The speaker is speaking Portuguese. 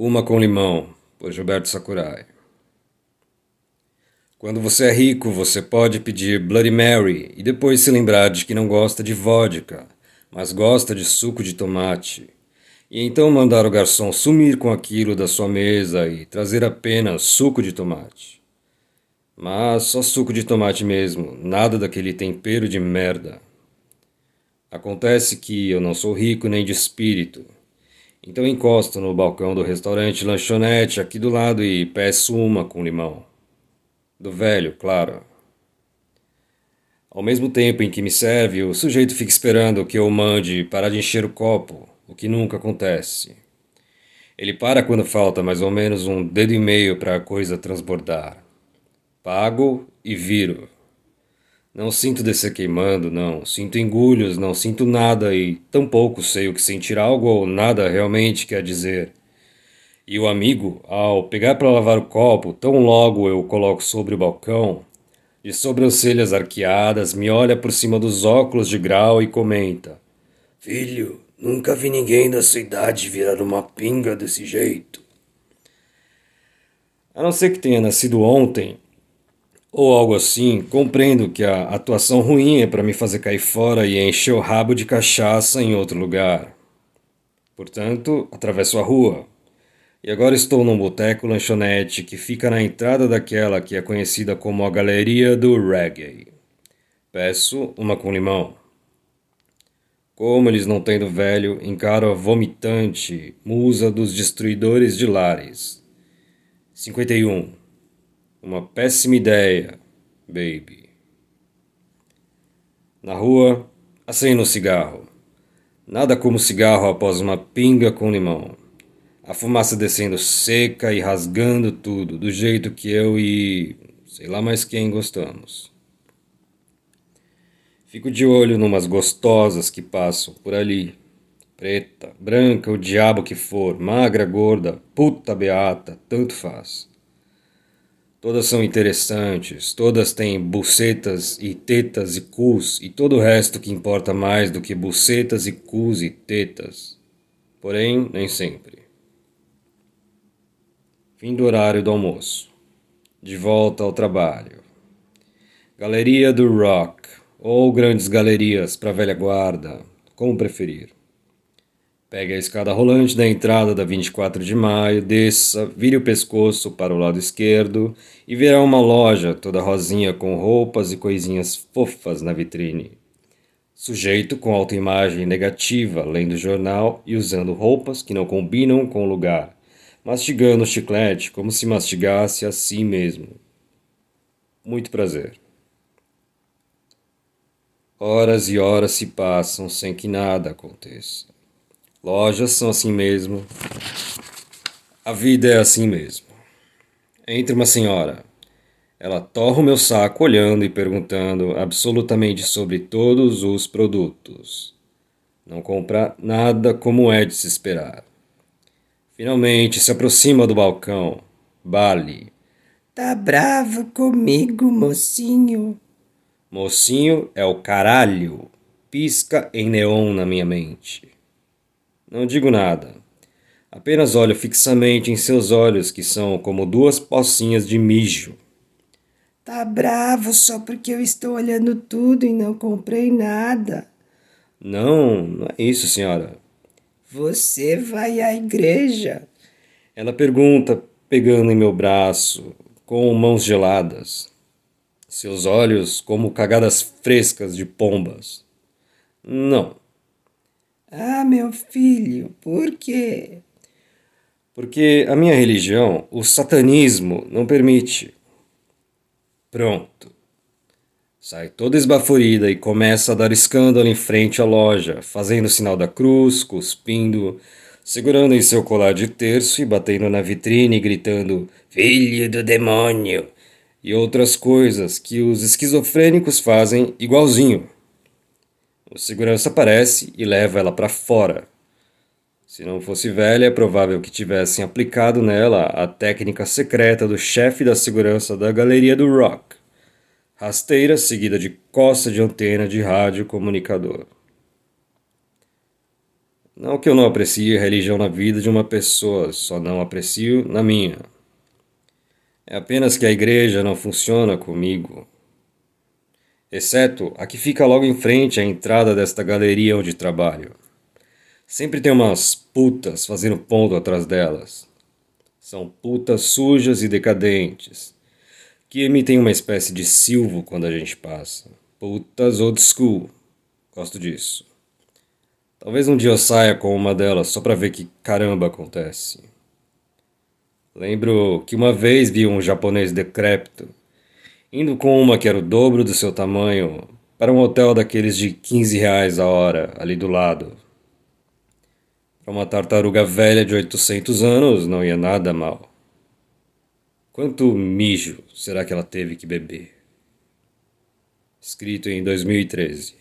Uma com Limão, por Gilberto Sakurai. Quando você é rico, você pode pedir Bloody Mary e depois se lembrar de que não gosta de vodka, mas gosta de suco de tomate. E então mandar o garçom sumir com aquilo da sua mesa e trazer apenas suco de tomate. Mas só suco de tomate mesmo, nada daquele tempero de merda. Acontece que eu não sou rico nem de espírito então encosto no balcão do restaurante lanchonete aqui do lado e peço uma com limão. Do velho, claro. Ao mesmo tempo em que me serve, o sujeito fica esperando que eu mande parar de encher o copo, o que nunca acontece. Ele para quando falta mais ou menos um dedo e meio para a coisa transbordar. Pago e viro. Não sinto descer queimando, não. Sinto engulhos, não sinto nada e tampouco sei o que sentir algo ou nada realmente quer dizer. E o amigo, ao pegar para lavar o copo, tão logo eu o coloco sobre o balcão, de sobrancelhas arqueadas, me olha por cima dos óculos de grau e comenta: Filho, nunca vi ninguém da sua idade virar uma pinga desse jeito. A não ser que tenha nascido ontem, ou algo assim, compreendo que a atuação ruim é para me fazer cair fora e encher o rabo de cachaça em outro lugar. Portanto, atravesso a rua. E agora estou num boteco lanchonete que fica na entrada daquela que é conhecida como a Galeria do Reggae. Peço uma com limão. Como eles não têm do velho, encaro a vomitante, musa dos destruidores de lares. 51. Uma péssima ideia, baby. Na rua, acendo o cigarro. Nada como cigarro após uma pinga com limão. A fumaça descendo seca e rasgando tudo, do jeito que eu e sei lá mais quem gostamos. Fico de olho numas gostosas que passam por ali. Preta, branca, o diabo que for, magra, gorda, puta beata, tanto faz. Todas são interessantes, todas têm bucetas e tetas e cus e todo o resto que importa mais do que bucetas e cus e tetas. Porém, nem sempre. Fim do horário do almoço. De volta ao trabalho. Galeria do Rock ou grandes galerias para velha guarda, como preferir. Pegue a escada rolante da entrada da 24 de maio, desça, vire o pescoço para o lado esquerdo e verá uma loja toda rosinha com roupas e coisinhas fofas na vitrine. Sujeito com autoimagem negativa, lendo jornal e usando roupas que não combinam com o lugar, mastigando chiclete como se mastigasse a si mesmo. Muito prazer. Horas e horas se passam sem que nada aconteça. Lojas são assim mesmo. A vida é assim mesmo. Entre uma senhora. Ela torra o meu saco olhando e perguntando absolutamente sobre todos os produtos. Não compra nada como é de se esperar. Finalmente se aproxima do balcão. Bale. Tá bravo comigo, mocinho? Mocinho é o caralho. Pisca em neon na minha mente. Não digo nada. Apenas olho fixamente em seus olhos, que são como duas pocinhas de mijo. Tá bravo só porque eu estou olhando tudo e não comprei nada. Não, não é isso, senhora. Você vai à igreja? Ela pergunta, pegando em meu braço, com mãos geladas. Seus olhos como cagadas frescas de pombas. Não. Ah, meu filho, por quê? Porque a minha religião, o satanismo, não permite. Pronto. Sai toda esbaforida e começa a dar escândalo em frente à loja, fazendo o sinal da cruz, cuspindo, segurando em seu colar de terço e batendo na vitrine, gritando: Filho do demônio! E outras coisas que os esquizofrênicos fazem igualzinho. O segurança aparece e leva ela para fora. Se não fosse velha, é provável que tivessem aplicado nela a técnica secreta do chefe da segurança da galeria do rock. Rasteira seguida de costa de antena de rádio comunicador. Não que eu não aprecie religião na vida de uma pessoa, só não aprecio na minha. É apenas que a igreja não funciona comigo. Exceto a que fica logo em frente à entrada desta galeria onde trabalho. Sempre tem umas putas fazendo ponto atrás delas. São putas sujas e decadentes, que emitem uma espécie de silvo quando a gente passa. Putas old school. Gosto disso. Talvez um dia eu saia com uma delas só pra ver que caramba acontece. Lembro que uma vez vi um japonês decrépito indo com uma que era o dobro do seu tamanho para um hotel daqueles de 15 reais a hora ali do lado. Para uma tartaruga velha de 800 anos não ia nada mal. Quanto mijo será que ela teve que beber? Escrito em 2013.